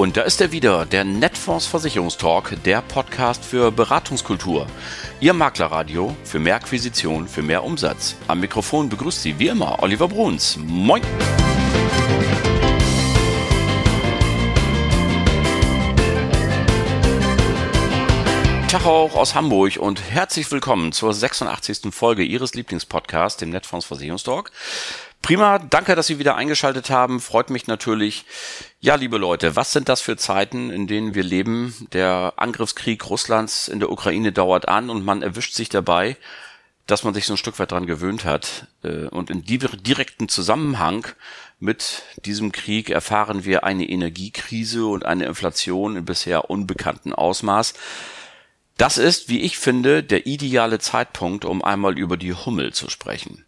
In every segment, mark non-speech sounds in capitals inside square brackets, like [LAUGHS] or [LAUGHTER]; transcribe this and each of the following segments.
Und da ist er wieder, der Netfonds Versicherungstalk, der Podcast für Beratungskultur. Ihr Maklerradio für mehr Akquisition, für mehr Umsatz. Am Mikrofon begrüßt Sie wie immer Oliver Bruns. Moin! Tag auch aus Hamburg und herzlich willkommen zur 86. Folge Ihres Lieblingspodcasts, dem Netfonds Versicherungstalk. Prima, danke, dass Sie wieder eingeschaltet haben. Freut mich natürlich. Ja, liebe Leute, was sind das für Zeiten, in denen wir leben? Der Angriffskrieg Russlands in der Ukraine dauert an und man erwischt sich dabei, dass man sich so ein Stück weit dran gewöhnt hat. Äh, und in direkten Zusammenhang mit diesem Krieg erfahren wir eine Energiekrise und eine Inflation in bisher unbekannten Ausmaß. Das ist, wie ich finde, der ideale Zeitpunkt, um einmal über die Hummel zu sprechen.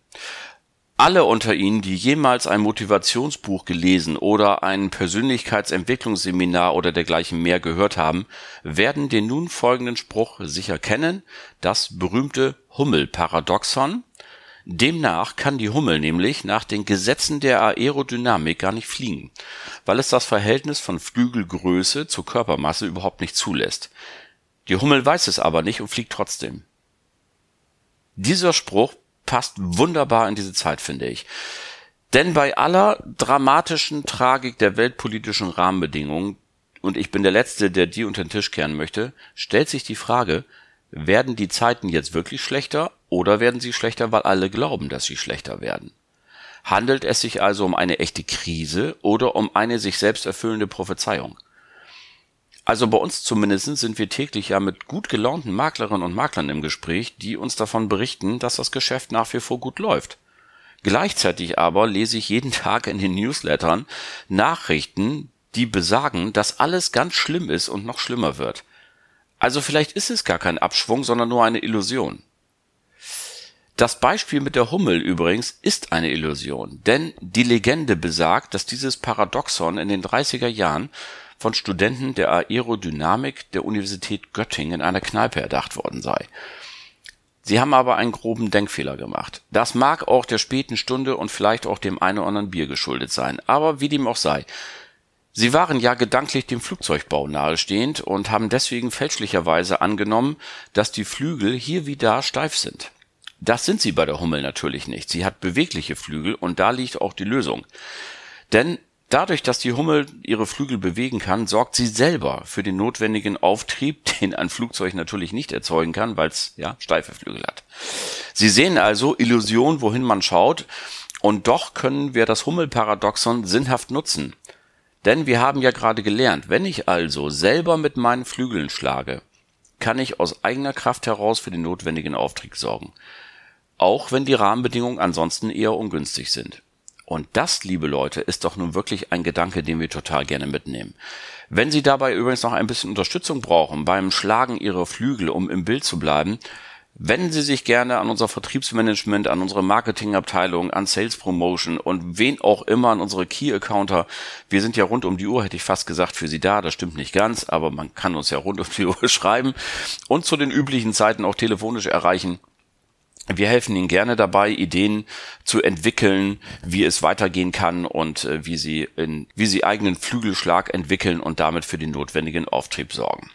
Alle unter Ihnen, die jemals ein Motivationsbuch gelesen oder ein Persönlichkeitsentwicklungsseminar oder dergleichen mehr gehört haben, werden den nun folgenden Spruch sicher kennen, das berühmte Hummel-Paradoxon. Demnach kann die Hummel nämlich nach den Gesetzen der Aerodynamik gar nicht fliegen, weil es das Verhältnis von Flügelgröße zur Körpermasse überhaupt nicht zulässt. Die Hummel weiß es aber nicht und fliegt trotzdem. Dieser Spruch passt wunderbar in diese Zeit, finde ich. Denn bei aller dramatischen Tragik der weltpolitischen Rahmenbedingungen, und ich bin der Letzte, der die unter den Tisch kehren möchte, stellt sich die Frage, werden die Zeiten jetzt wirklich schlechter oder werden sie schlechter, weil alle glauben, dass sie schlechter werden? Handelt es sich also um eine echte Krise oder um eine sich selbst erfüllende Prophezeiung? Also bei uns zumindest sind wir täglich ja mit gut gelaunten Maklerinnen und Maklern im Gespräch, die uns davon berichten, dass das Geschäft nach wie vor gut läuft. Gleichzeitig aber lese ich jeden [LAUGHS] Tag in den Newslettern Nachrichten, die besagen, dass alles ganz schlimm ist und noch schlimmer wird. Also vielleicht ist es gar kein Abschwung, sondern nur eine Illusion. Das Beispiel mit der Hummel übrigens ist eine Illusion, denn die Legende besagt, dass dieses Paradoxon in den 30er Jahren von Studenten der Aerodynamik der Universität Göttingen in einer Kneipe erdacht worden sei. Sie haben aber einen groben Denkfehler gemacht. Das mag auch der späten Stunde und vielleicht auch dem einen oder anderen Bier geschuldet sein, aber wie dem auch sei. Sie waren ja gedanklich dem Flugzeugbau nahestehend und haben deswegen fälschlicherweise angenommen, dass die Flügel hier wie da steif sind. Das sind sie bei der Hummel natürlich nicht. Sie hat bewegliche Flügel und da liegt auch die Lösung. Denn Dadurch, dass die Hummel ihre Flügel bewegen kann, sorgt sie selber für den notwendigen Auftrieb, [LAUGHS] den ein Flugzeug natürlich nicht erzeugen kann, weil es ja steife Flügel hat. Sie sehen also Illusion, wohin man schaut, und doch können wir das Hummel-Paradoxon sinnhaft nutzen. Denn wir haben ja gerade gelernt, wenn ich also selber mit meinen Flügeln schlage, kann ich aus eigener Kraft heraus für den notwendigen Auftrieb sorgen. Auch wenn die Rahmenbedingungen ansonsten eher ungünstig sind. Und das, liebe Leute, ist doch nun wirklich ein Gedanke, den wir total gerne mitnehmen. Wenn Sie dabei übrigens noch ein bisschen Unterstützung brauchen beim Schlagen Ihrer Flügel, um im Bild zu bleiben, wenden Sie sich gerne an unser Vertriebsmanagement, an unsere Marketingabteilung, an Sales Promotion und wen auch immer an unsere Key Accounter. Wir sind ja rund um die Uhr, hätte ich fast gesagt, für Sie da. Das stimmt nicht ganz, aber man kann uns ja rund um die Uhr [LAUGHS] schreiben und zu den üblichen Zeiten auch telefonisch erreichen. Wir helfen Ihnen gerne dabei, Ideen zu entwickeln, wie es weitergehen kann und äh, wie Sie in, wie Sie eigenen Flügelschlag entwickeln und damit für den notwendigen Auftrieb sorgen.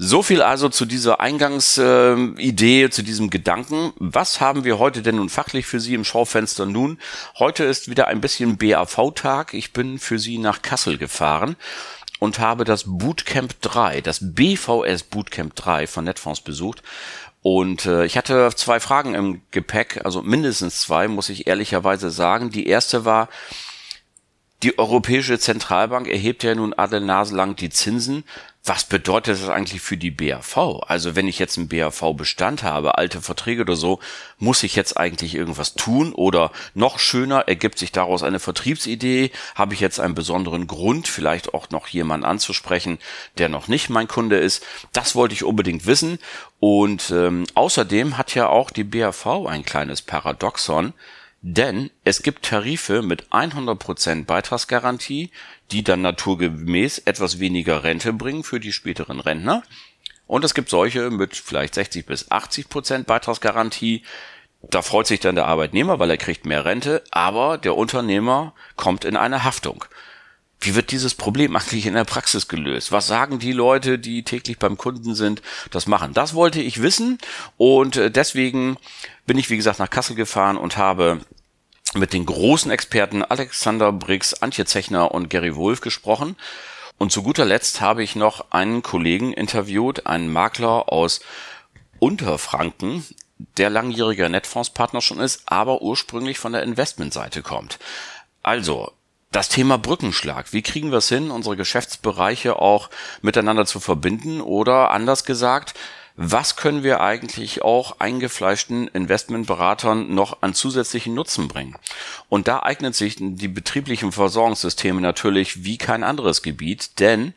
So viel also zu dieser Eingangsidee, äh, zu diesem Gedanken. Was haben wir heute denn nun fachlich für Sie im Schaufenster nun? Heute ist wieder ein bisschen BAV-Tag. Ich bin für Sie nach Kassel gefahren und habe das Bootcamp 3, das BVS Bootcamp 3 von Netfonds besucht und äh, ich hatte zwei Fragen im Gepäck, also mindestens zwei, muss ich ehrlicherweise sagen. Die erste war, die Europäische Zentralbank erhebt ja nun alle Nase lang die Zinsen. Was bedeutet das eigentlich für die BAV? Also wenn ich jetzt einen BAV-Bestand habe, alte Verträge oder so, muss ich jetzt eigentlich irgendwas tun? Oder noch schöner, ergibt sich daraus eine Vertriebsidee? Habe ich jetzt einen besonderen Grund, vielleicht auch noch jemanden anzusprechen, der noch nicht mein Kunde ist? Das wollte ich unbedingt wissen. Und ähm, außerdem hat ja auch die BAV ein kleines Paradoxon. Denn es gibt Tarife mit 100% Beitragsgarantie, die dann naturgemäß etwas weniger Rente bringen für die späteren Rentner. Und es gibt solche mit vielleicht 60 bis 80% Beitragsgarantie. Da freut sich dann der Arbeitnehmer, weil er kriegt mehr Rente, aber der Unternehmer kommt in eine Haftung. wie wird dieses Problem eigentlich in der Praxis gelöst? Was sagen die Leute, die täglich beim Kunden sind, das machen? Das wollte ich wissen und äh, deswegen bin ich, wie gesagt, nach Kassel gefahren und habe mit den großen Experten Alexander Briggs, Antje Zechner und Gary Wolf gesprochen. Und zu guter Letzt habe ich noch einen Kollegen interviewt, einen Makler aus Unterfranken, der langjähriger Netfondspartner schon ist, aber ursprünglich von der Investmentseite kommt. Also, das Thema Brückenschlag. Wie kriegen wir es hin, unsere Geschäftsbereiche auch miteinander zu verbinden? Oder anders gesagt, was können wir eigentlich auch eingefleischten Investmentberatern noch an zusätzlichen Nutzen bringen? Und da eignet sich die betrieblichen Versorgungssysteme natürlich wie kein anderes Gebiet, denn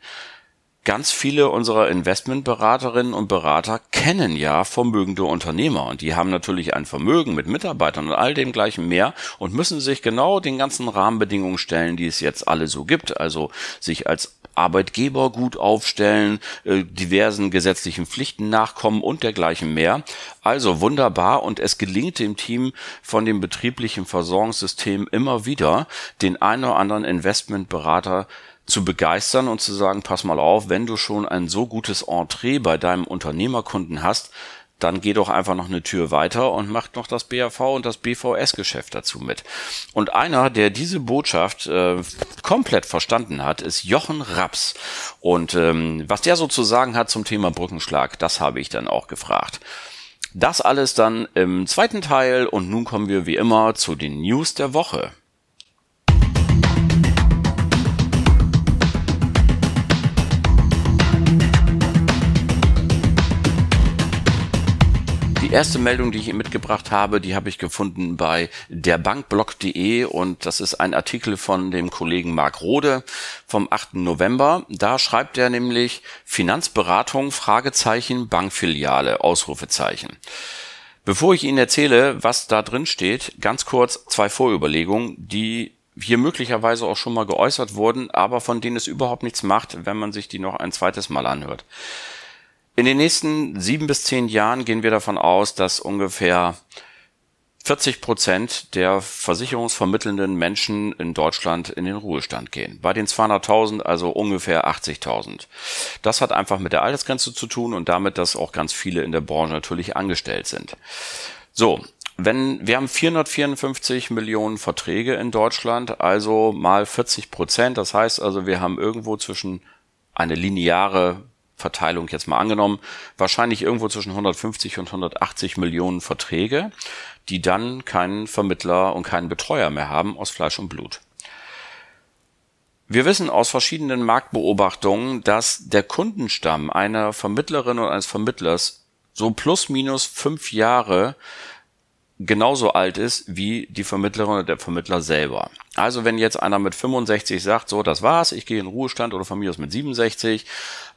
ganz viele unserer Investmentberaterinnen und Berater kennen ja vermögende Unternehmer und die haben natürlich ein Vermögen mit Mitarbeitern und all dem gleichen mehr und müssen sich genau den ganzen Rahmenbedingungen stellen, die es jetzt alle so gibt. Also sich als Arbeitgeber gut aufstellen, äh, diversen gesetzlichen Pflichten nachkommen und dergleichen mehr. Also wunderbar und es gelingt dem Team von dem betrieblichen Versorgungssystem immer wieder, den einen oder anderen Investmentberater zu begeistern und zu sagen, pass mal auf, wenn du schon ein so gutes Entree bei deinem Unternehmerkunden hast, dann geh doch einfach noch eine Tür weiter und mach noch das BAV und das BVS-Geschäft dazu mit. Und einer, der diese Botschaft äh, komplett verstanden hat, ist Jochen Raps. Und ähm, was der sozusagen hat zum Thema Brückenschlag, das habe ich dann auch gefragt. Das alles dann im zweiten Teil und nun kommen wir wie immer zu den News der Woche. Erste Meldung, die ich Ihnen mitgebracht habe, die habe ich gefunden bei derbankblog.de und das ist ein Artikel von dem Kollegen Marc Rode vom 8. November. Da schreibt er nämlich Finanzberatung, Fragezeichen, Bankfiliale, Ausrufezeichen. Bevor ich Ihnen erzähle, was da drin steht, ganz kurz zwei Vorüberlegungen, die hier möglicherweise auch schon mal geäußert wurden, aber von denen es überhaupt nichts macht, wenn man sich die noch ein zweites Mal anhört. In den nächsten sieben bis zehn Jahren gehen wir davon aus, dass ungefähr 40 Prozent der versicherungsvermittelnden Menschen in Deutschland in den Ruhestand gehen. Bei den 200.000 also ungefähr 80.000. Das hat einfach mit der Altersgrenze zu tun und damit, dass auch ganz viele in der Branche natürlich angestellt sind. So, wenn wir haben 454 Millionen Verträge in Deutschland, also mal 40 Prozent. Das heißt also, wir haben irgendwo zwischen eine lineare Verteilung jetzt mal angenommen, wahrscheinlich irgendwo zwischen 150 und 180 Millionen Verträge, die dann keinen Vermittler und keinen Betreuer mehr haben aus Fleisch und Blut. Wir wissen aus verschiedenen Marktbeobachtungen, dass der Kundenstamm einer Vermittlerin oder eines Vermittlers so plus minus fünf Jahre genauso alt ist wie die Vermittlerin oder der Vermittler selber. Also wenn jetzt einer mit 65 sagt, so, das war's, ich gehe in Ruhestand oder von mir aus mit 67,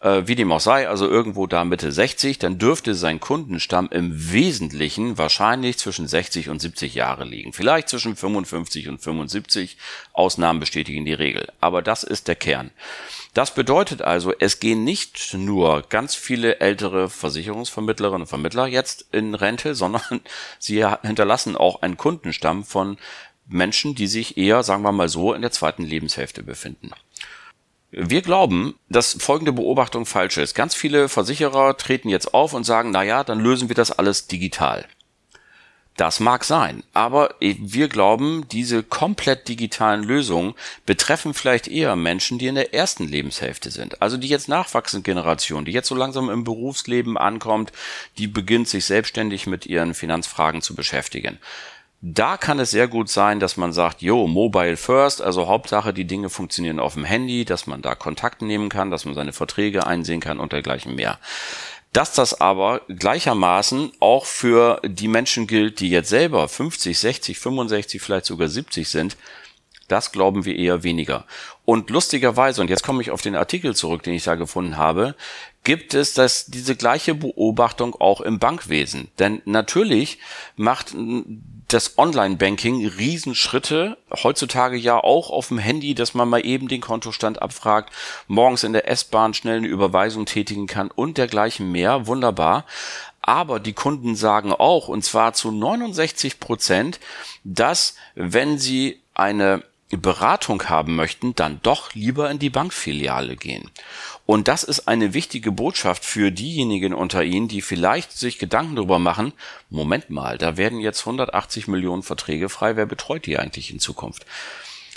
äh, wie dem auch sei, also irgendwo da Mitte 60, dann dürfte sein Kundenstamm im Wesentlichen wahrscheinlich zwischen 60 und 70 Jahre liegen. Vielleicht zwischen 55 und 75. Ausnahmen bestätigen die Regel. Aber das ist der Kern. Das bedeutet also, es gehen nicht nur ganz viele ältere Versicherungsvermittlerinnen und Vermittler jetzt in Rente, [LAUGHS] sondern sie hinterlassen auch einen Kundenstamm von Menschen, die sich eher, sagen wir mal so, in der zweiten Lebenshälfte befinden. Wir glauben, dass folgende Beobachtung falsch ist. Ganz viele Versicherer treten jetzt auf und sagen, na ja, dann lösen wir das alles digital. Das mag sein, aber wir glauben, diese komplett digitalen Lösungen betreffen vielleicht eher Menschen, die in der ersten Lebenshälfte sind. Also die jetzt nachwachsende Generation, die jetzt so langsam im Berufsleben ankommt, die beginnt sich selbstständig mit ihren Finanzfragen zu beschäftigen. Da kann es sehr gut sein, dass man sagt, jo, Mobile First, also Hauptsache, die Dinge funktionieren auf dem Handy, dass man da Kontakt nehmen kann, dass man seine Verträge einsehen kann und dergleichen mehr. Dass das aber gleichermaßen auch für die Menschen gilt, die jetzt selber 50, 60, 65, vielleicht sogar 70 sind, das glauben wir eher weniger. Und lustigerweise, und jetzt komme ich auf den Artikel zurück, den ich da gefunden habe, gibt es das, diese gleiche Beobachtung auch im Bankwesen. Denn natürlich macht das Online-Banking Riesenschritte, heutzutage ja auch auf dem Handy, dass man mal eben den Kontostand abfragt, morgens in der S-Bahn schnell eine Überweisung tätigen kann und dergleichen mehr. Wunderbar. Aber die Kunden sagen auch, und zwar zu 69 Prozent, dass wenn sie eine Beratung haben möchten, dann doch lieber in die Bankfiliale gehen. Und das ist eine wichtige Botschaft für diejenigen unter Ihnen, die vielleicht sich Gedanken darüber machen, Moment mal, da werden jetzt 180 Millionen Verträge frei, wer betreut die eigentlich in Zukunft?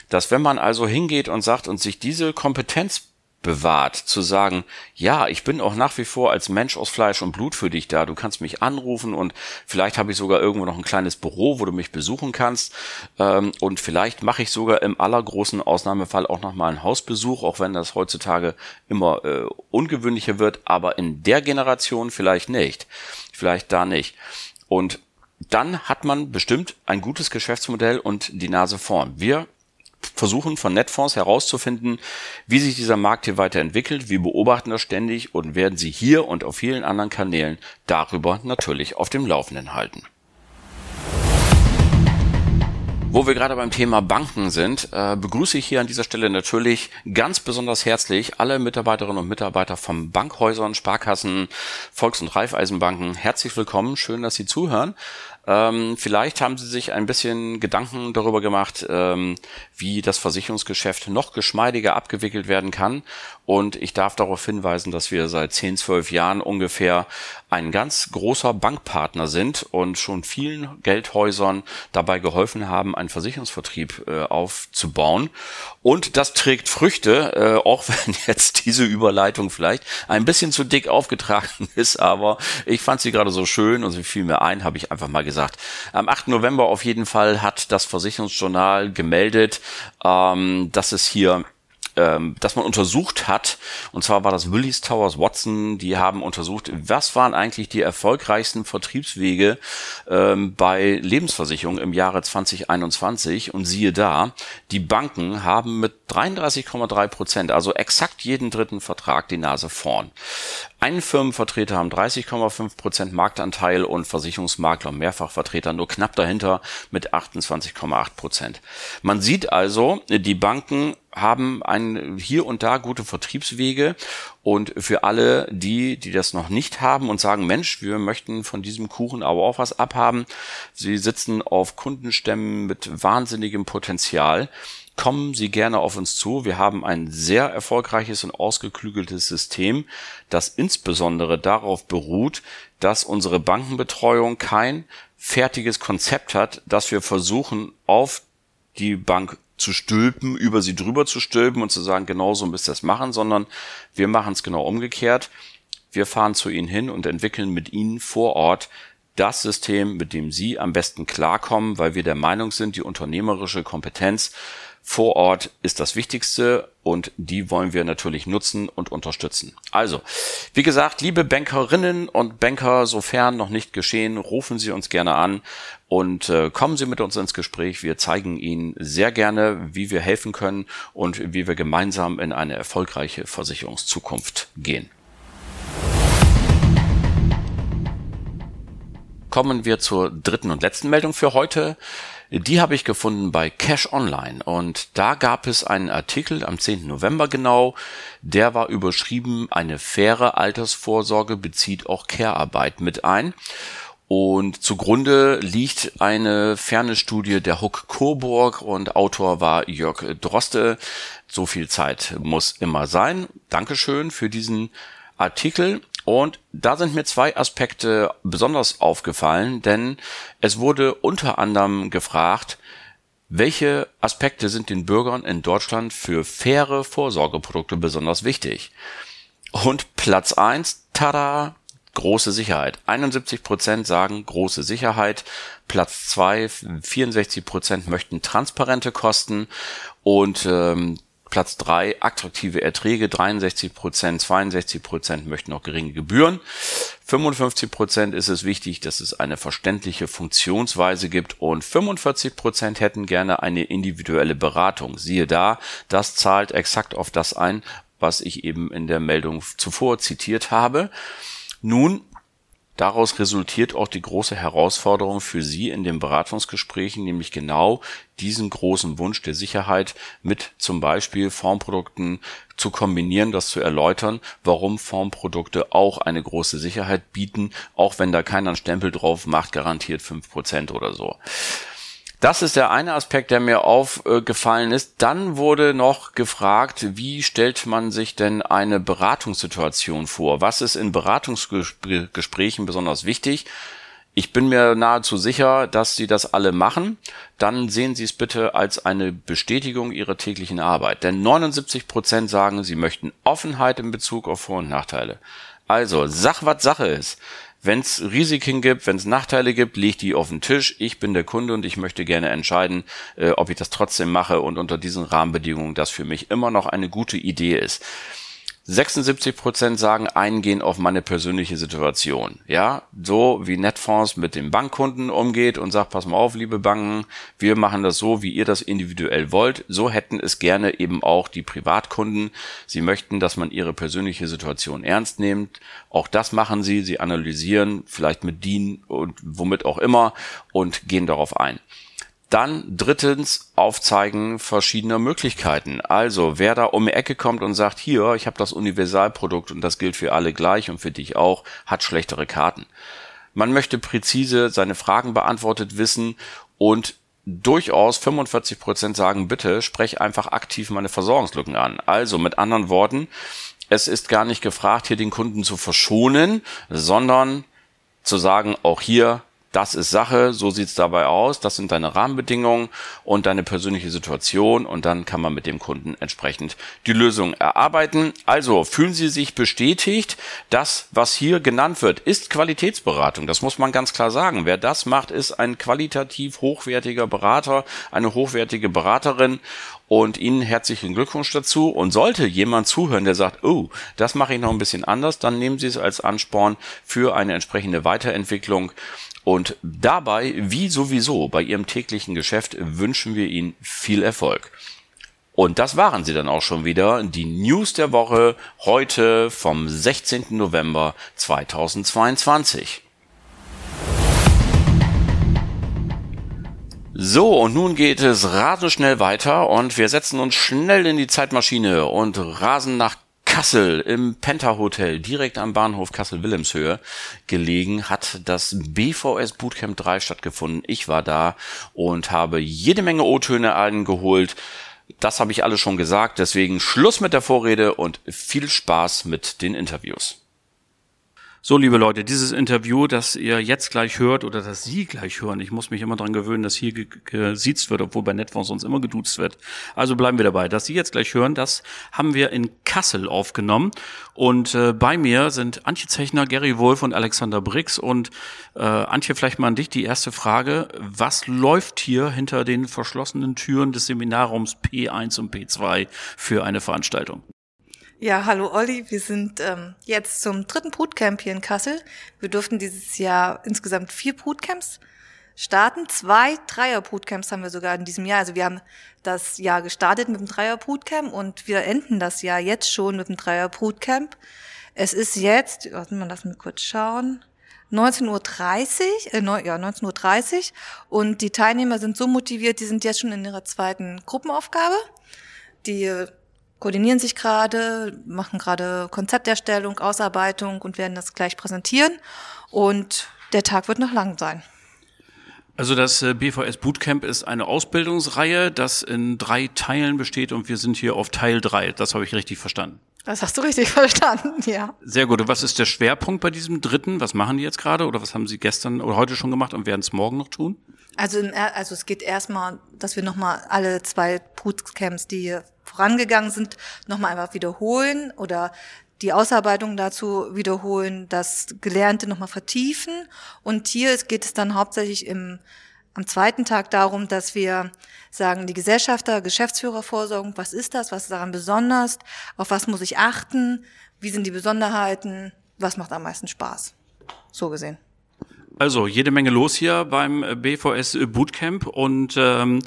Dass wenn man also hingeht und sagt und sich diese Kompetenz bewahrt, zu sagen, ja, ich bin auch nach wie vor als Mensch aus Fleisch und Blut für dich da. Du kannst mich anrufen und vielleicht habe ich sogar irgendwo noch ein kleines Büro, wo du mich besuchen kannst. Ähm, und vielleicht mache ich sogar im allergroßen Ausnahmefall auch noch mal einen Hausbesuch, auch wenn das heutzutage immer äh, ungewöhnlicher wird, aber in der Generation vielleicht nicht. Vielleicht da nicht. Und dann hat man bestimmt ein gutes Geschäftsmodell und die Nase vorn. Wir versuchen von Netfonds herauszufinden, wie sich dieser Markt hier weiterentwickelt. Wir beobachten das ständig und werden Sie hier und auf vielen anderen Kanälen darüber natürlich auf dem Laufenden halten. Wo wir gerade beim Thema Banken sind, äh, begrüße ich hier an dieser Stelle natürlich ganz besonders herzlich alle Mitarbeiterinnen und Mitarbeiter von Bankhäusern, Sparkassen, Volks- und Raiffeisenbanken. Herzlich willkommen, schön, dass Sie zuhören. Ähm, vielleicht haben Sie sich ein bisschen Gedanken darüber gemacht, ähm, wie das Versicherungsgeschäft noch geschmeidiger abgewickelt werden kann. Und ich darf darauf hinweisen, dass wir seit 10, 12 Jahren ungefähr ein ganz großer Bankpartner sind und schon vielen Geldhäusern dabei geholfen haben, einen Versicherungsvertrieb äh, aufzubauen. Und das trägt Früchte, äh, auch [LAUGHS] wenn jetzt diese Überleitung vielleicht ein bisschen zu dick aufgetragen [LAUGHS] ist, aber ich fand sie gerade so schön und sie fiel mir ein, habe ich einfach mal gesagt. Am 8. November auf jeden Fall hat das Versicherungsjournal gemeldet, ähm, dass es hier ähm, dass man untersucht hat, und zwar war das Willis Towers Watson, die haben untersucht, was waren eigentlich die erfolgreichsten Vertriebswege ähm, bei Lebensversicherungen im Jahre 2021 und siehe da, die Banken haben mit 33,3 Prozent, also exakt jeden dritten Vertrag die Nase vorn. Ein Firmenvertreter haben 30,5 Prozent Marktanteil und Versicherungsmakler und Mehrfachvertreter nur knapp dahinter mit 28,8 Prozent. Man sieht also, die Banken haben ein, hier und da gute Vertriebswege und für alle die, die das noch nicht haben und sagen, Mensch, wir möchten von diesem Kuchen aber auch was abhaben. Sie sitzen auf Kundenstämmen mit wahnsinnigem Potenzial kommen Sie gerne auf uns zu. Wir haben ein sehr erfolgreiches und ausgeklügeltes System, das insbesondere darauf beruht, dass unsere Bankenbetreuung kein fertiges Konzept hat, dass wir versuchen, auf die Bank zu stülpen, über sie drüber zu stülpen und zu sagen, genau so müsst ihr es machen, sondern wir machen es genau umgekehrt. Wir fahren zu Ihnen hin und entwickeln mit Ihnen vor Ort das System, mit dem Sie am besten klarkommen, weil wir der Meinung sind, die unternehmerische Kompetenz vor Ort ist das Wichtigste und die wollen wir natürlich nutzen und unterstützen. Also, wie gesagt, liebe Bankerinnen und Banker, sofern noch nicht geschehen, rufen Sie uns gerne an und äh, kommen Sie mit uns ins Gespräch. Wir zeigen Ihnen sehr gerne, wie wir helfen können und wie wir gemeinsam in eine erfolgreiche Versicherungszukunft gehen. Kommen wir zur dritten und letzten Meldung für heute. Die habe ich gefunden bei Cash Online und da gab es einen Artikel am 10. November genau, der war überschrieben, eine faire Altersvorsorge bezieht auch Care-Arbeit mit ein. Und zugrunde liegt eine ferne Studie der Huck Coburg und Autor war Jörg Droste. So viel Zeit muss immer sein. Dankeschön für diesen Artikel. Und da sind mir zwei Aspekte besonders aufgefallen, denn es wurde unter anderem gefragt, welche Aspekte sind den Bürgern in Deutschland für faire Vorsorgeprodukte besonders wichtig? Und Platz eins, tada, große Sicherheit. 71 Prozent sagen große Sicherheit. Platz zwei, 64 Prozent möchten transparente Kosten und ähm, Platz drei attraktive Erträge, 63 Prozent, 62 Prozent möchten noch geringe Gebühren. 55 Prozent ist es wichtig, dass es eine verständliche Funktionsweise gibt und 45 Prozent hätten gerne eine individuelle Beratung. Siehe da, das zahlt exakt auf das ein, was ich eben in der Meldung zuvor zitiert habe. Nun Daraus resultiert auch die große Herausforderung für Sie in den Beratungsgesprächen, nämlich genau diesen großen Wunsch der Sicherheit mit zum Beispiel Formprodukten zu kombinieren, das zu erläutern, warum Formprodukte auch eine große Sicherheit bieten, auch wenn da keiner einen Stempel drauf macht, garantiert fünf Prozent oder so. Das ist der eine Aspekt, der mir aufgefallen ist. Dann wurde noch gefragt, wie stellt man sich denn eine Beratungssituation vor? Was ist in Beratungsgesprächen besonders wichtig? Ich bin mir nahezu sicher, dass Sie das alle machen. Dann sehen Sie es bitte als eine Bestätigung Ihrer täglichen Arbeit. Denn 79 Prozent sagen, sie möchten Offenheit in Bezug auf Vor- und Nachteile. Also, sag, was Sache ist. Wenn es Risiken gibt, wenn es Nachteile gibt, leg die auf den Tisch. Ich bin der Kunde und ich möchte gerne entscheiden, äh, ob ich das trotzdem mache und unter diesen Rahmenbedingungen das für mich immer noch eine gute Idee ist. 76 Prozent sagen, eingehen auf meine persönliche Situation. Ja, so wie Netfonds mit dem Bankkunden umgeht und sagt, pass mal auf, liebe Banken, wir machen das so, wie ihr das individuell wollt. So hätten es gerne eben auch die Privatkunden. Sie möchten, dass man ihre persönliche Situation ernst nimmt. Auch das machen sie. Sie analysieren, vielleicht mit DIN und womit auch immer und gehen darauf ein. Dann drittens Aufzeigen verschiedener Möglichkeiten. Also wer da um die Ecke kommt und sagt, hier, ich habe das Universalprodukt und das gilt für alle gleich und für dich auch, hat schlechtere Karten. Man möchte präzise seine Fragen beantwortet wissen und durchaus 45 Prozent sagen, bitte sprech einfach aktiv meine Versorgungslücken an. Also mit anderen Worten, es ist gar nicht gefragt, hier den Kunden zu verschonen, sondern zu sagen, auch hier das ist Sache, so sieht's dabei aus, das sind deine Rahmenbedingungen und deine persönliche Situation und dann kann man mit dem Kunden entsprechend die Lösung erarbeiten. Also fühlen Sie sich bestätigt, das, was hier genannt wird, ist Qualitätsberatung. Das muss man ganz klar sagen. Wer das macht, ist ein qualitativ hochwertiger Berater, eine hochwertige Beraterin und Ihnen herzlichen Glückwunsch dazu. Und sollte jemand zuhören, der sagt, oh, das mache ich noch ein bisschen anders, dann nehmen Sie es als Ansporn für eine entsprechende Weiterentwicklung. Und dabei, wie sowieso bei Ihrem täglichen Geschäft, wünschen wir Ihnen viel Erfolg. Und das waren sie dann auch schon wieder, die News der Woche heute vom 16. November 2022. So, und nun geht es rasend schnell weiter und wir setzen uns schnell in die Zeitmaschine und rasen nach Kassel im Penta Hotel, direkt am Bahnhof Kassel-Wilhelmshöhe gelegen, hat das BVS Bootcamp 3 stattgefunden. Ich war da und habe jede Menge O-Töne eingeholt. Das habe ich alles schon gesagt, deswegen Schluss mit der Vorrede und viel Spaß mit den Interviews. So, liebe Leute, dieses Interview, das ihr jetzt gleich hört oder das Sie gleich hören, ich muss mich immer dran gewöhnen, dass hier gesiezt wird, obwohl bei Netfonds sonst immer geduzt wird. Also bleiben wir dabei. Dass Sie jetzt gleich hören, das haben wir in Kassel aufgenommen. Und äh, bei mir sind Antje Zechner, Gary Wolf und Alexander Brix. Und äh, Antje, vielleicht mal an dich die erste Frage. Was läuft hier hinter den verschlossenen Türen des Seminarraums P1 und P2 für eine Veranstaltung? Ja, hallo Olli. Wir sind ähm, jetzt zum dritten Bootcamp hier in Kassel. Wir durften dieses Jahr insgesamt vier Bootcamps starten. Zwei Dreier-Bootcamps haben wir sogar in diesem Jahr. Also wir haben das Jahr gestartet mit dem Dreier-Bootcamp und wir enden das Jahr jetzt schon mit dem Dreier-Bootcamp. Es ist jetzt, warte mal, lass mich kurz schauen. 19.30 Uhr, äh, ja, 19.30 Uhr und die Teilnehmer sind so motiviert, die sind jetzt schon in ihrer zweiten Gruppenaufgabe. Die koordinieren sich gerade, machen gerade Konzepterstellung, Ausarbeitung und werden das gleich präsentieren. Und der Tag wird noch lang sein. Also das äh, BVS Bootcamp ist eine Ausbildungsreihe, das in drei Teilen besteht und wir sind hier auf Teil drei. Das habe ich richtig verstanden. Das hast du richtig [LAUGHS] verstanden, ja. Sehr gut. Und was ist der Schwerpunkt bei diesem dritten? Was machen die jetzt gerade oder was haben sie gestern oder heute schon gemacht und werden es morgen noch tun? Also, also es geht erstmal, dass wir nochmal alle zwei Bootcamps, die vorangegangen sind, nochmal einfach wiederholen oder die Ausarbeitung dazu wiederholen, das Gelernte nochmal vertiefen. Und hier geht es dann hauptsächlich im, am zweiten Tag darum, dass wir sagen, die Gesellschafter, Geschäftsführervorsorgung, was ist das, was ist daran besonders, auf was muss ich achten, wie sind die Besonderheiten, was macht am meisten Spaß. So gesehen. Also jede Menge los hier beim BVS Bootcamp und ähm,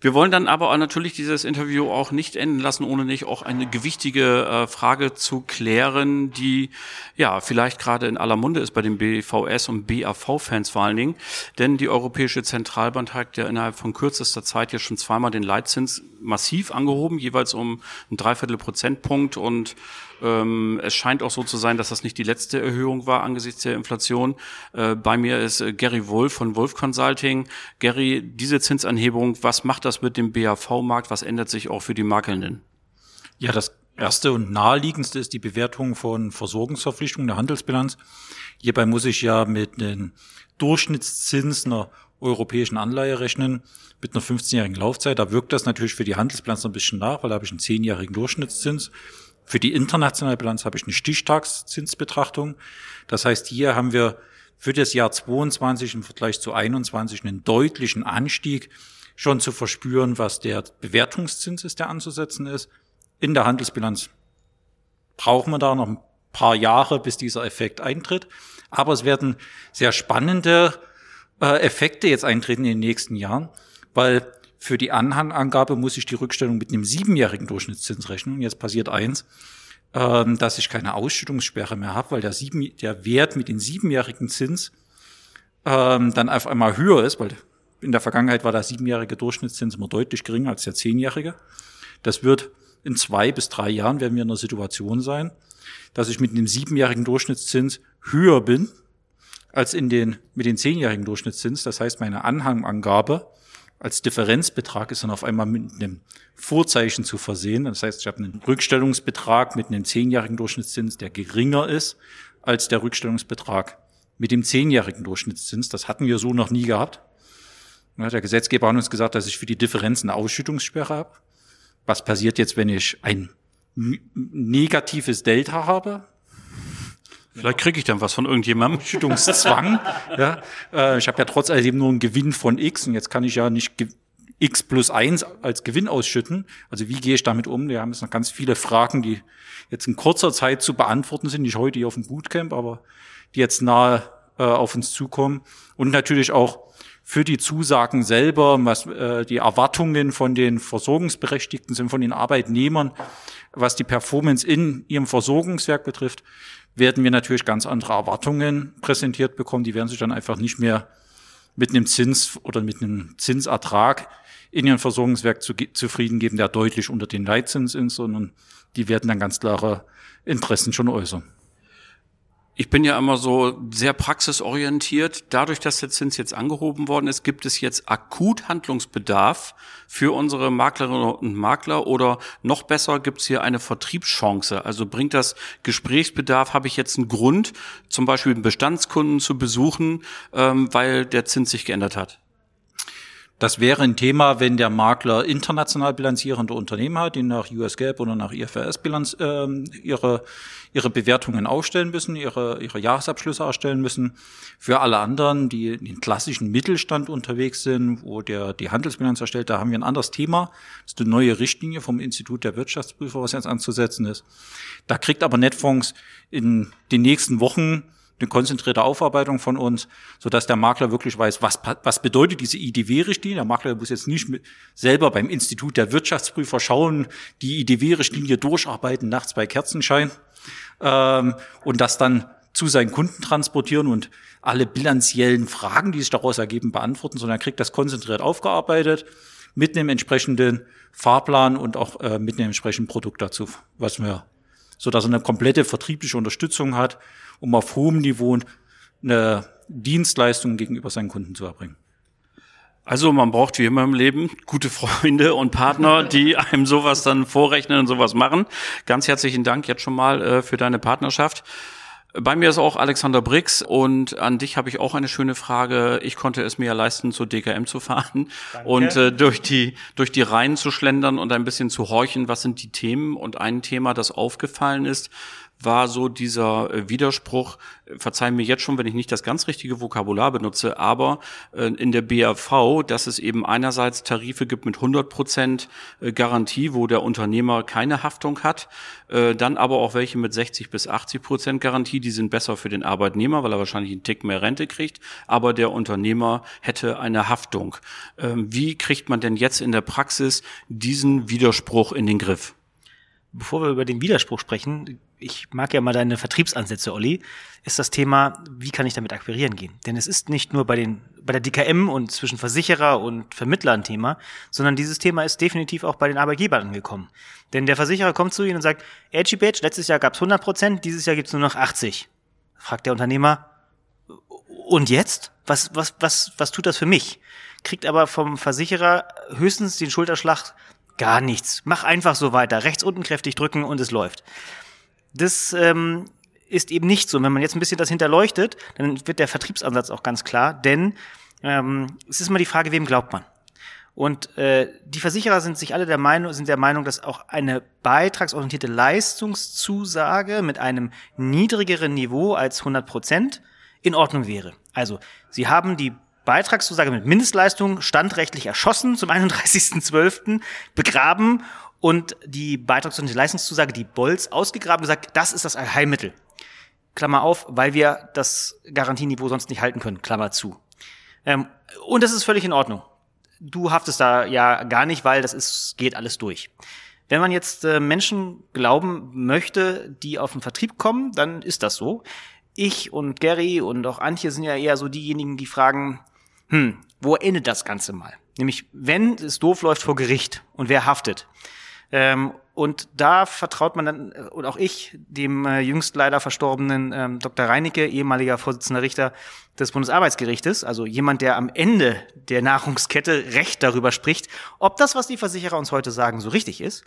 wir wollen dann aber natürlich dieses Interview auch nicht enden lassen, ohne nicht auch eine gewichtige äh, Frage zu klären, die ja vielleicht gerade in aller Munde ist bei den BVS und BAV-Fans vor allen Dingen. Denn die Europäische Zentralbank hat ja innerhalb von kürzester Zeit ja schon zweimal den Leitzins massiv angehoben, jeweils um ein Dreiviertel Prozentpunkt und ähm, es scheint auch so zu sein, dass das nicht die letzte Erhöhung war angesichts der Inflation. Äh, bei mir ist äh, Gary Wolf von Wolf Consulting. Gary, diese Zinsanhebung, was macht das mit dem BAV-Markt? Was ändert sich auch für die Makelnden? Ja, das erste und naheliegendste ist die Bewertung von Versorgungsverpflichtungen der Handelsbilanz. Hierbei muss ich ja mit den Durchschnittszins einer europäischen Anleihe rechnen mit einer 15-jährigen Laufzeit. Da wirkt das natürlich für die Handelsbilanz ein bisschen nach, weil da habe ich einen 10-jährigen Durchschnittszins. Für die internationale Bilanz habe ich eine Stichtagszinsbetrachtung. Das heißt, hier haben wir für das Jahr 22 im Vergleich zu 21 einen deutlichen Anstieg schon zu verspüren, was der Bewertungszins ist, der anzusetzen ist. In der Handelsbilanz brauchen wir da noch ein paar Jahre, bis dieser Effekt eintritt. Aber es werden sehr spannende äh, Effekte jetzt eintreten in den nächsten Jahren, weil für die Anhangangabe muss ich die Rückstellung mit einem siebenjährigen Durchschnittszins rechnen. Jetzt passiert eins, ähm, dass ich keine Ausschüttungssperre mehr habe, weil der, sieben, der Wert mit dem siebenjährigen Zins ähm, dann auf einmal höher ist, weil in der Vergangenheit war der siebenjährige Durchschnittszins immer deutlich geringer als der zehnjährige. Das wird in zwei bis drei Jahren werden wir in einer Situation sein, dass ich mit einem siebenjährigen Durchschnittszins höher bin als in den, mit den zehnjährigen Durchschnittszins. Das heißt, meine Anhangangabe als Differenzbetrag ist dann auf einmal mit einem Vorzeichen zu versehen. Das heißt, ich habe einen Rückstellungsbetrag mit einem zehnjährigen Durchschnittszins, der geringer ist als der Rückstellungsbetrag mit dem zehnjährigen Durchschnittszins. Das hatten wir so noch nie gehabt. Der Gesetzgeber hat uns gesagt, dass ich für die Differenz eine Ausschüttungssperre habe. Was passiert jetzt, wenn ich ein negatives Delta habe? Vielleicht kriege ich dann was von irgendjemandem. [LAUGHS] Schüttungszwang. ja. Äh, ich habe ja trotz alledem nur einen Gewinn von X und jetzt kann ich ja nicht X plus eins als Gewinn ausschütten. Also wie gehe ich damit um? Wir haben jetzt noch ganz viele Fragen, die jetzt in kurzer Zeit zu beantworten sind, nicht heute hier auf dem Bootcamp, aber die jetzt nahe äh, auf uns zukommen. Und natürlich auch für die Zusagen selber, was äh, die Erwartungen von den Versorgungsberechtigten sind, von den Arbeitnehmern, was die Performance in ihrem Versorgungswerk betrifft, werden wir natürlich ganz andere Erwartungen präsentiert bekommen. Die werden sich dann einfach nicht mehr mit einem Zins oder mit einem Zinsertrag in ihrem Versorgungswerk zu, zufrieden geben, der deutlich unter den Leitzins ist, sondern die werden dann ganz klare Interessen schon äußern. Ich bin ja immer so sehr praxisorientiert. Dadurch, dass der Zins jetzt angehoben worden ist, gibt es jetzt akut Handlungsbedarf für unsere Maklerinnen und Makler oder noch besser gibt es hier eine Vertriebschance. Also bringt das Gesprächsbedarf, habe ich jetzt einen Grund, zum Beispiel einen Bestandskunden zu besuchen, ähm, weil der Zins sich geändert hat. Das wäre ein Thema, wenn der Makler international bilanzierende Unternehmen hat, die nach US GAAP oder nach IFRS Bilanz äh, ihre ihre Bewertungen aufstellen müssen, ihre ihre Jahresabschlüsse erstellen müssen. Für alle anderen, die in den klassischen Mittelstand unterwegs sind, wo der die Handelsbilanz erstellt, da haben wir ein anderes Thema. Das ist eine neue Richtlinie vom Institut der Wirtschaftsprüfer, was jetzt anzusetzen ist. Da kriegt aber Netfonds in den nächsten Wochen eine konzentrierte Aufarbeitung von uns, so dass der Makler wirklich weiß, was, was bedeutet diese IDW-Richtlinie. Der Makler muss jetzt nicht selber beim Institut der Wirtschaftsprüfer schauen, die IDW-Richtlinie durcharbeiten, nachts bei Kerzenschein, ähm, und das dann zu seinen Kunden transportieren und alle bilanziellen Fragen, die sich daraus ergeben, beantworten, sondern er kriegt das konzentriert aufgearbeitet mit einem entsprechenden Fahrplan und auch äh, mit einem entsprechenden Produkt dazu, was wir, so dass er eine komplette vertriebliche Unterstützung hat um auf hohem Niveau eine Dienstleistung gegenüber seinen Kunden zu erbringen. Also man braucht wie immer im Leben gute Freunde und Partner, die [LAUGHS] einem sowas dann vorrechnen und sowas machen. Ganz herzlichen Dank jetzt schon mal äh, für deine Partnerschaft. Bei mir ist auch Alexander Brix und an dich habe ich auch eine schöne Frage. Ich konnte es mir ja leisten, zur DKM zu fahren Danke. und äh, durch die durch die Reihen zu schlendern und ein bisschen zu horchen, was sind die Themen. Und ein Thema, das aufgefallen ist, war so dieser äh, Widerspruch, verzeih mir jetzt schon, wenn ich nicht das ganz richtige Vokabular benutze, aber äh, in der BAV, dass es eben einerseits Tarife gibt mit 100 Prozent äh, Garantie, wo der Unternehmer keine Haftung hat, dann aber auch welche mit 60 bis 80 Prozent Garantie, die sind besser für den Arbeitnehmer, weil er wahrscheinlich einen Tick mehr Rente kriegt, aber der Unternehmer hätte eine Haftung. Ähm, wie kriegt man denn jetzt in der Praxis diesen Widerspruch in den Griff? Bevor wir über den Widerspruch sprechen, ich mag ja mal deine Vertriebsansätze, Olli, ist das Thema, wie kann ich damit akquirieren gehen? Denn es ist nicht nur bei den, bei der DKM und zwischen Versicherer und Vermittler ein Thema, sondern dieses Thema ist definitiv auch bei den Arbeitgebern angekommen. Denn der Versicherer kommt zu Ihnen und sagt, Edgy Badge, letztes Jahr gab es 100 Prozent, dieses Jahr gibt es nur noch 80. Fragt der Unternehmer, und jetzt? Was, was, was, was tut das für mich? Kriegt aber vom Versicherer höchstens den Schulterschlag, gar nichts. Mach einfach so weiter. Rechts unten kräftig drücken und es läuft. Das ähm, ist eben nicht so. Wenn man jetzt ein bisschen das hinterleuchtet, dann wird der Vertriebsansatz auch ganz klar, denn ähm, es ist immer die Frage, wem glaubt man? Und äh, die Versicherer sind sich alle der Meinung, sind der Meinung, dass auch eine beitragsorientierte Leistungszusage mit einem niedrigeren Niveau als 100 Prozent in Ordnung wäre. Also, sie haben die Beitragszusage mit Mindestleistung standrechtlich erschossen zum 31.12. begraben und die Beitrags- und Leistungszusage, die Bolz, ausgegraben gesagt, das ist das Heilmittel. Klammer auf, weil wir das Garantieniveau sonst nicht halten können, Klammer zu. Ähm, und das ist völlig in Ordnung. Du haftest da ja gar nicht, weil das ist, geht alles durch. Wenn man jetzt äh, Menschen glauben möchte, die auf den Vertrieb kommen, dann ist das so. Ich und Gary und auch Antje sind ja eher so diejenigen, die fragen, hm, wo endet das Ganze mal? Nämlich, wenn es doof läuft vor Gericht und wer haftet. Ähm, und da vertraut man dann, äh, und auch ich, dem äh, jüngst leider verstorbenen ähm, Dr. Reinicke, ehemaliger Vorsitzender Richter des Bundesarbeitsgerichtes, also jemand, der am Ende der Nahrungskette Recht darüber spricht, ob das, was die Versicherer uns heute sagen, so richtig ist.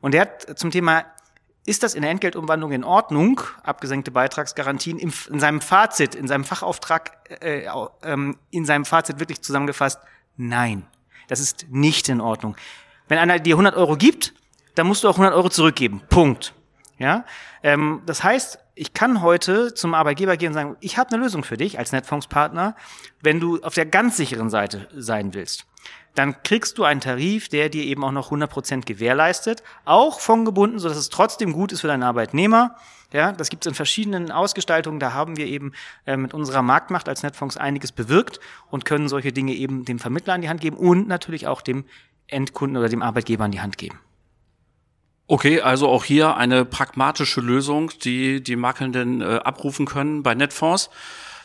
Und der hat zum Thema ist das in der Entgeltumwandlung in Ordnung, abgesenkte Beitragsgarantien, in, in seinem Fazit, in seinem Fachauftrag, äh, äh, in seinem Fazit wirklich zusammengefasst, nein, das ist nicht in Ordnung. Wenn einer dir 100 Euro gibt, dann musst du auch 100 Euro zurückgeben. Punkt. Ja, ähm, das heißt, ich kann heute zum Arbeitgeber gehen und sagen, ich habe eine Lösung für dich als Netfondspartner, wenn du auf der ganz sicheren Seite sein willst. Dann kriegst du einen Tarif, der dir eben auch noch 100% gewährleistet, auch fondgebunden, sodass es trotzdem gut ist für deinen Arbeitnehmer. Ja, das gibt es in verschiedenen Ausgestaltungen. Da haben wir eben äh, mit unserer Marktmacht als Netfonds einiges bewirkt und können solche Dinge eben dem Vermittler an die Hand geben und natürlich auch dem Endkunden oder dem Arbeitgeber an die Hand geben. Okay, also auch hier eine pragmatische Lösung, die die Makelnden äh, abrufen können bei Netfonds.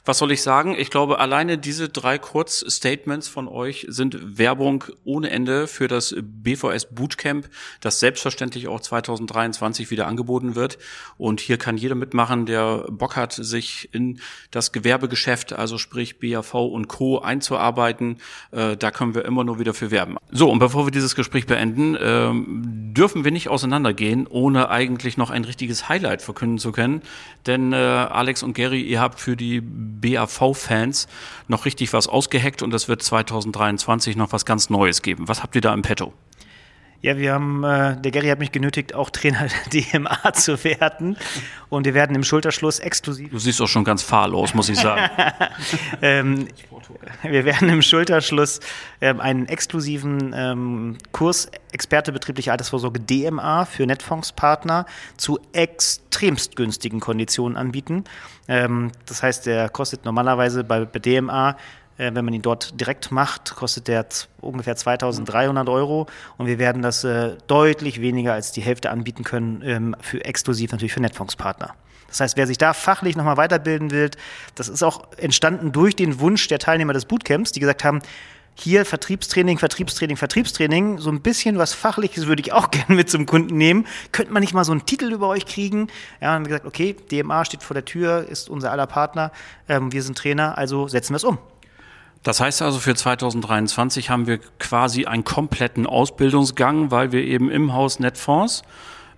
Was soll ich sagen? Ich glaube, alleine diese drei Kurzstatements von euch sind Werbung ohne Ende für das BVS Bootcamp, das selbstverständlich auch 2023 wieder angeboten wird. Und hier kann jeder mitmachen, der Bock hat, sich in das Gewerbegeschäft, also sprich BAV und Co. einzuarbeiten. Äh, da können wir immer nur wieder für werben. So, und bevor wir dieses Gespräch beenden, äh, dürfen wir nicht auseinandergehen, ohne eigentlich noch ein richtiges Highlight verkünden zu können. Denn äh, Alex und Gary, ihr habt für die BAV-Fans noch richtig was ausgeheckt und es wird 2023 noch was ganz Neues geben. Was habt ihr da im Petto? Ja, wir haben, äh, der Gary hat mich genötigt, auch Trainer der DMA [LAUGHS] zu werden. Und wir werden im Schulterschluss exklusiv. Du siehst doch schon ganz fahrlos, muss ich sagen. [LAUGHS] ähm, wir werden im Schulterschluss ähm, einen exklusiven ähm, Kurs Experte betriebliche Altersvorsorge DMA für Netfondspartner zu extremst günstigen Konditionen anbieten. Ähm, das heißt, der kostet normalerweise bei, bei DMA wenn man ihn dort direkt macht, kostet der ungefähr 2300 Euro und wir werden das äh, deutlich weniger als die Hälfte anbieten können, ähm, für exklusiv natürlich für Netfondspartner. Das heißt, wer sich da fachlich nochmal weiterbilden will, das ist auch entstanden durch den Wunsch der Teilnehmer des Bootcamps, die gesagt haben, hier Vertriebstraining, Vertriebstraining, Vertriebstraining, so ein bisschen was Fachliches würde ich auch [LAUGHS] gerne mit zum Kunden nehmen. Könnte man nicht mal so einen Titel über euch kriegen? Ja, haben wir gesagt, okay, DMA steht vor der Tür, ist unser aller Partner, ähm, wir sind Trainer, also setzen wir es um. Das heißt also, für 2023 haben wir quasi einen kompletten Ausbildungsgang, weil wir eben im Haus Netfonds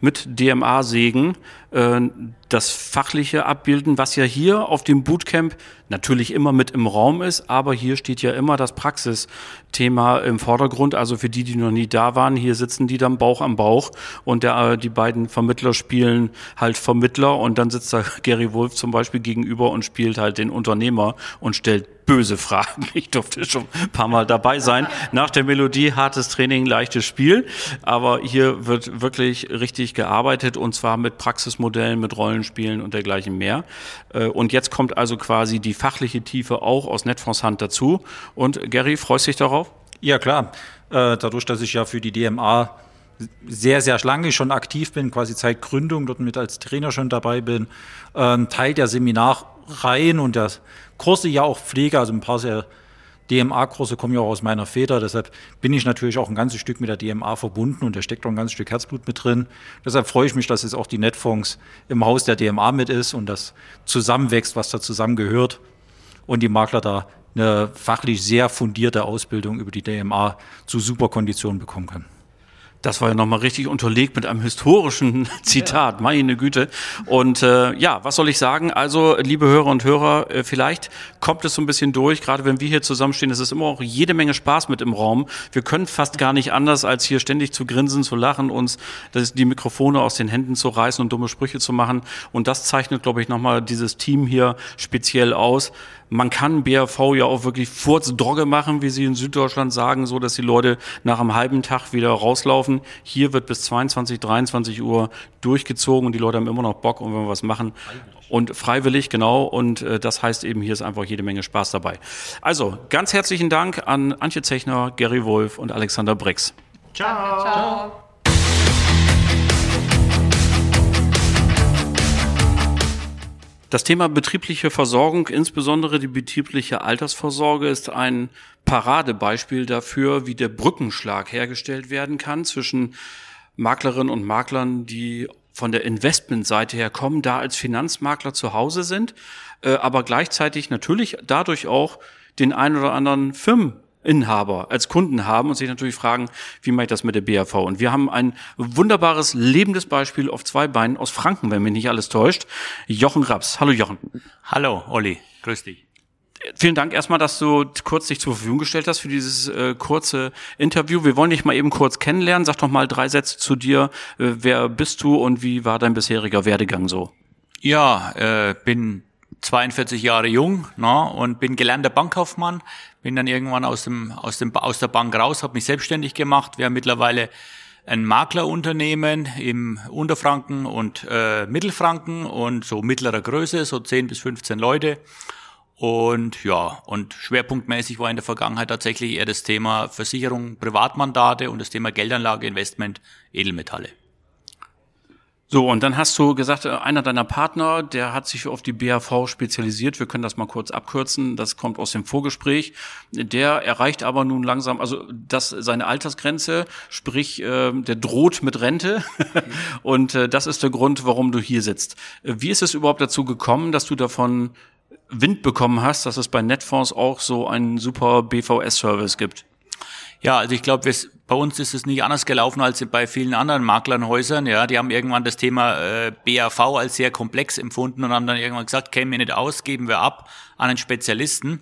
mit DMA-Segen äh, das Fachliche abbilden, was ja hier auf dem Bootcamp natürlich immer mit im Raum ist, aber hier steht ja immer das Praxisthema im Vordergrund. Also für die, die noch nie da waren, hier sitzen die dann Bauch am Bauch und der, äh, die beiden Vermittler spielen halt Vermittler und dann sitzt da [LAUGHS] Gary Wolf zum Beispiel gegenüber und spielt halt den Unternehmer und stellt böse Fragen. [LAUGHS] Ich durfte schon ein paar Mal dabei sein. Nach der Melodie hartes Training, leichtes Spiel. Aber hier wird wirklich richtig gearbeitet und zwar mit Praxismodellen, mit Rollenspielen und dergleichen mehr. Äh, und jetzt kommt also quasi die fachliche Tiefe auch aus Netfonds Hand dazu. Und Gary, freust dich darauf? Ja, klar. Äh, dadurch, dass ich ja für die DMA sehr, sehr lange schon aktiv bin, quasi seit Gründung dort mit als Trainer schon dabei bin, ähm, Teil der Seminarreihen und der Kurse ja auch pflege, also ein paar sehr DMA-Kurse kommen ja auch aus meiner Feder, deshalb bin ich natürlich auch ein ganzes Stück mit der DMA verbunden und da steckt auch ein ganzes Stück Herzblut mit drin. Deshalb freue ich mich, dass jetzt auch die Netfonds im Haus der DMA mit ist und das zusammenwächst, was da zusammengehört und die Makler da eine fachlich sehr fundierte Ausbildung über die DMA zu super Konditionen bekommen können. Das war ja nochmal richtig unterlegt mit einem historischen [LAUGHS] Zitat, ja. meine Güte. Und äh, ja, was soll ich sagen? Also, liebe Hörer und Hörer, äh, vielleicht kommt es so ein bisschen durch, gerade wenn wir hier zusammenstehen, es ist immer auch jede Menge Spaß mit im Raum. Wir können fast gar nicht anders, als hier ständig zu grinsen, zu lachen, uns das, die Mikrofone aus den Händen zu reißen und dumme Sprüche zu machen. Und das zeichnet, glaube ich, nochmal dieses Team hier speziell aus. Man kann BRV ja auch wirklich Furzdogge machen, wie sie in Süddeutschland sagen, so dass die Leute nach einem halben Tag wieder rauslaufen. Hier wird bis 22, 23 Uhr durchgezogen und die Leute haben immer noch Bock und wenn wir was machen. Und freiwillig, genau. Und äh, das heißt eben, hier ist einfach jede Menge Spaß dabei. Also, ganz herzlichen Dank an Antje Zechner, Gary Wolf und Alexander Brix. Ciao. Ciao. Das Thema betriebliche Versorgung, insbesondere die betriebliche Altersvorsorge, ist ein Paradebeispiel dafür, wie der Brückenschlag hergestellt werden kann zwischen Maklerinnen und Maklern, die von der Investmentseite her kommen, da als Finanzmakler zu Hause sind, äh, aber gleichzeitig natürlich dadurch auch den ein oder anderen Firmen Inhaber als Kunden haben und sich natürlich fragen, wie mache ich das mit der BAV? Und wir haben ein wunderbares, lebendes Beispiel auf zwei Beinen aus Franken, wenn mich nicht alles täuscht. Jochen Raps. Hallo Jochen. Hallo Olli, grüß dich. Vielen Dank erstmal, dass du kurz dich zur Verfügung gestellt hast für dieses äh, kurze Interview. Wir wollen dich mal eben kurz kennenlernen. Sag doch mal drei Sätze zu dir. Äh, wer bist du und wie war dein bisheriger Werdegang so? Ja, äh, bin 42 Jahre jung na, und bin gelernter Bankkaufmann. Bin dann irgendwann aus, dem, aus, dem, aus der Bank raus, habe mich selbstständig gemacht. Wir haben mittlerweile ein Maklerunternehmen im Unterfranken und äh, Mittelfranken und so mittlerer Größe, so 10 bis 15 Leute. Und ja, und schwerpunktmäßig war in der Vergangenheit tatsächlich eher das Thema Versicherung, Privatmandate und das Thema Geldanlage, Investment, Edelmetalle. So, und dann hast du gesagt, äh, einer deiner Partner, der hat sich auf die BAV spezialisiert. Wir können das mal kurz abkürzen. Das kommt aus dem Vorgespräch. Der erreicht aber nun langsam, also das seine Altersgrenze, sprich, äh, der droht mit Rente. [LAUGHS] und äh, das ist der Grund, warum du hier sitzt. Wie ist es überhaupt dazu gekommen, dass du davon Wind bekommen hast, dass es bei Netfonds auch so einen super BVS-Service gibt? Ja, also ich glaube, bei uns ist es nicht anders gelaufen als bei vielen anderen Maklernhäusern. Ja, die haben irgendwann das Thema äh, BAV als sehr komplex empfunden und haben dann irgendwann gesagt, kämen wir nicht aus, geben wir ab an einen Spezialisten.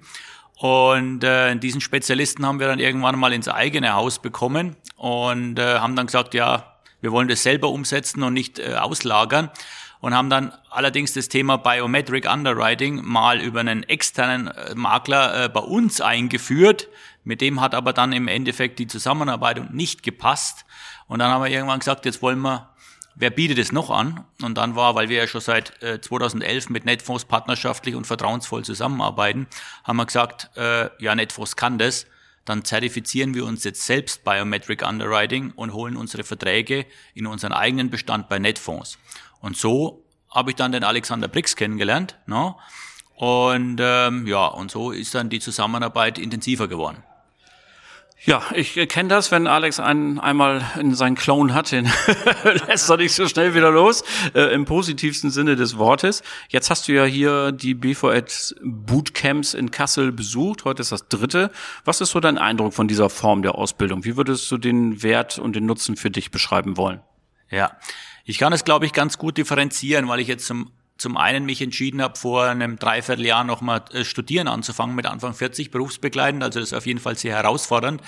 Und äh, diesen Spezialisten haben wir dann irgendwann mal ins eigene Haus bekommen und äh, haben dann gesagt, ja, wir wollen das selber umsetzen und nicht äh, auslagern und haben dann allerdings das Thema Biometric Underwriting mal über einen externen äh, Makler äh, bei uns eingeführt, mit dem hat aber dann im Endeffekt die Zusammenarbeit nicht gepasst. Und dann haben wir irgendwann gesagt, jetzt wollen wir, wer bietet es noch an? Und dann war, weil wir ja schon seit 2011 äh, mit Netfonds partnerschaftlich und vertrauensvoll zusammenarbeiten, haben wir gesagt, äh, ja, Netfonds kann das. Dann zertifizieren wir uns jetzt selbst Biometric Underwriting und holen unsere Verträge in unseren eigenen Bestand bei Netfonds. Und so habe ich dann den Alexander Brix kennengelernt. Ne? Und ähm, ja, und so ist dann die Zusammenarbeit intensiver geworden. Ja, ich kenne das, wenn Alex einen einmal in seinen Clown hat, den [LAUGHS] lässt er nicht so schnell wieder los, äh, im positivsten Sinne des Wortes. Jetzt hast du ja hier die BVS Bootcamps in Kassel besucht, heute ist das dritte. Was ist so dein Eindruck von dieser Form der Ausbildung? Wie würdest du den Wert und den Nutzen für dich beschreiben wollen? Ja, ich kann es, glaube ich, ganz gut differenzieren, weil ich jetzt zum zum einen mich entschieden habe, vor einem Dreivierteljahr nochmal äh, studieren anzufangen mit Anfang 40, berufsbegleitend, also das ist auf jeden Fall sehr herausfordernd,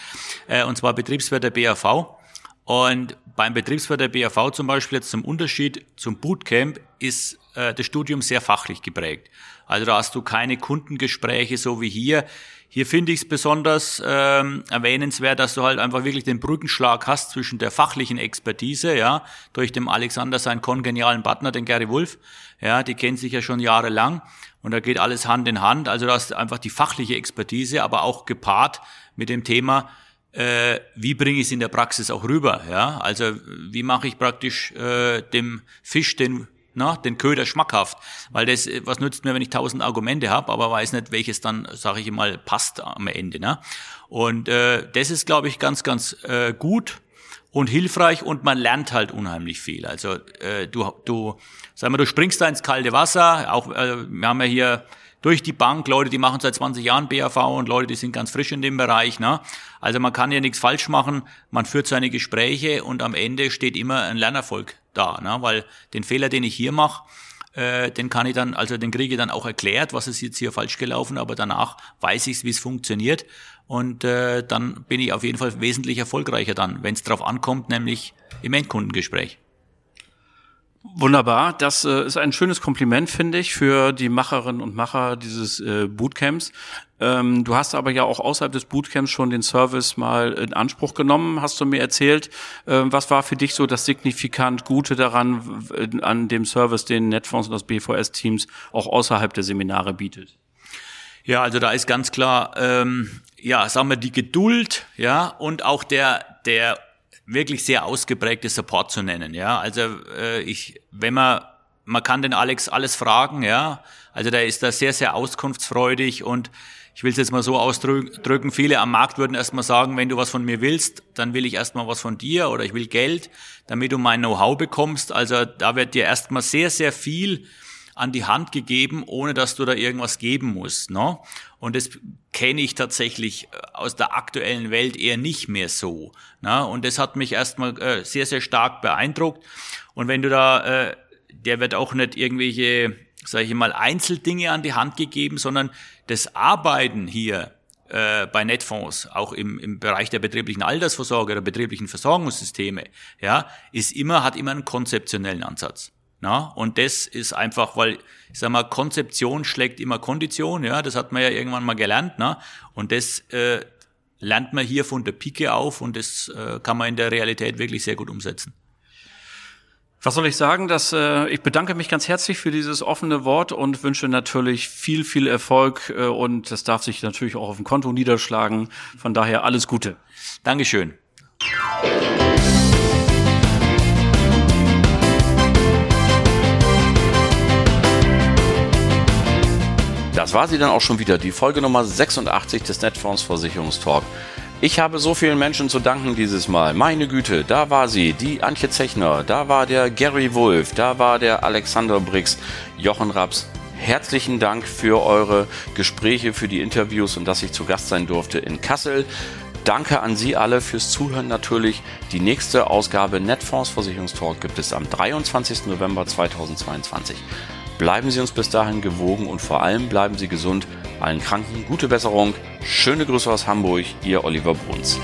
äh, und zwar Betriebswirt der BAV. Und beim Betriebswirt der BAV zum Beispiel jetzt zum Unterschied zum Bootcamp ist äh, das Studium sehr fachlich geprägt. Also da hast du keine Kundengespräche so wie hier. Hier finde ich es besonders ähm, erwähnenswert, dass du halt einfach wirklich den Brückenschlag hast zwischen der fachlichen Expertise, ja, durch dem Alexander seinen kongenialen Partner, den Gary Wolf, ja, die kennen sich ja schon jahrelang und da geht alles Hand in Hand. Also du hast einfach die fachliche Expertise, aber auch gepaart mit dem Thema, äh, wie bringe ich es in der Praxis auch rüber? Ja, also wie mache ich praktisch äh, dem Fisch den na, den Köder schmackhaft, weil das was nützt mir, wenn ich tausend Argumente habe, aber weiß nicht, welches dann, sage ich mal, passt am Ende. Ne? Und äh, das ist, glaube ich, ganz, ganz äh, gut und hilfreich und man lernt halt unheimlich viel. Also äh, du, du, sag mal, du springst da ins kalte Wasser. Auch äh, wir haben ja hier durch die Bank Leute, die machen seit 20 Jahren BAV und Leute, die sind ganz frisch in dem Bereich. Ne? Also man kann ja nichts falsch machen. Man führt seine Gespräche und am Ende steht immer ein Lernerfolg da, ne? weil den Fehler, den ich hier mache, äh, den kann ich dann, also den kriege ich dann auch erklärt, was ist jetzt hier falsch gelaufen, aber danach weiß ich, wie es funktioniert und äh, dann bin ich auf jeden Fall wesentlich erfolgreicher dann, wenn es darauf ankommt, nämlich im Endkundengespräch. Wunderbar, das äh, ist ein schönes Kompliment, finde ich, für die Macherinnen und Macher dieses äh, Bootcamps. Ähm, du hast aber ja auch außerhalb des Bootcamps schon den Service mal in Anspruch genommen, hast du mir erzählt. Ähm, was war für dich so das signifikant Gute daran, an dem Service, den Netfonds und das BVS-Teams auch außerhalb der Seminare bietet? Ja, also da ist ganz klar, ähm, ja, sagen wir die Geduld, ja, und auch der der wirklich sehr ausgeprägte Support zu nennen. Ja, also äh, ich, wenn man man kann den Alex alles fragen, ja, also der ist da sehr sehr auskunftsfreudig und ich will es jetzt mal so ausdrücken, viele am Markt würden erstmal sagen, wenn du was von mir willst, dann will ich erstmal was von dir oder ich will Geld, damit du mein Know-how bekommst. Also da wird dir erstmal sehr, sehr viel an die Hand gegeben, ohne dass du da irgendwas geben musst. Ne? Und das kenne ich tatsächlich äh, aus der aktuellen Welt eher nicht mehr so. Ne? Und das hat mich erstmal äh, sehr, sehr stark beeindruckt. Und wenn du da, äh, der wird auch nicht irgendwelche, sage ich mal, Einzeldinge an die Hand gegeben, sondern das Arbeiten hier äh, bei Netfonds, auch im, im Bereich der betrieblichen Altersvorsorge oder betrieblichen Versorgungssysteme, ja, ist immer, hat immer einen konzeptionellen Ansatz. Na, und das ist einfach, weil, ich sag mal, Konzeption schlägt immer Kondition, ja, das hat man ja irgendwann mal gelernt, na, und das äh, lernt man hier von der Pike auf und das äh, kann man in der Realität wirklich sehr gut umsetzen. Was soll ich sagen? Dass, äh, ich bedanke mich ganz herzlich für dieses offene Wort und wünsche natürlich viel, viel Erfolg äh, und das darf sich natürlich auch auf dem Konto niederschlagen. Von daher alles Gute. Dankeschön. Das war sie dann auch schon wieder, die Folge Nummer 86 des Netfonds Versicherungstalk. Ich habe so vielen Menschen zu danken dieses Mal. Meine Güte, da war sie, die Antje Zechner, da war der Gary Wolf, da war der Alexander Brix, Jochen Raps. Herzlichen Dank für eure Gespräche, für die Interviews und dass ich zu Gast sein durfte in Kassel. Danke an Sie alle fürs Zuhören natürlich. Die nächste Ausgabe Netfonds Versicherungstalk gibt es am 23. November 2022. Bleiben Sie uns bis dahin gewogen und vor allem bleiben Sie gesund. Allen Kranken gute Besserung. Schöne Grüße aus Hamburg, Ihr Oliver Bruns.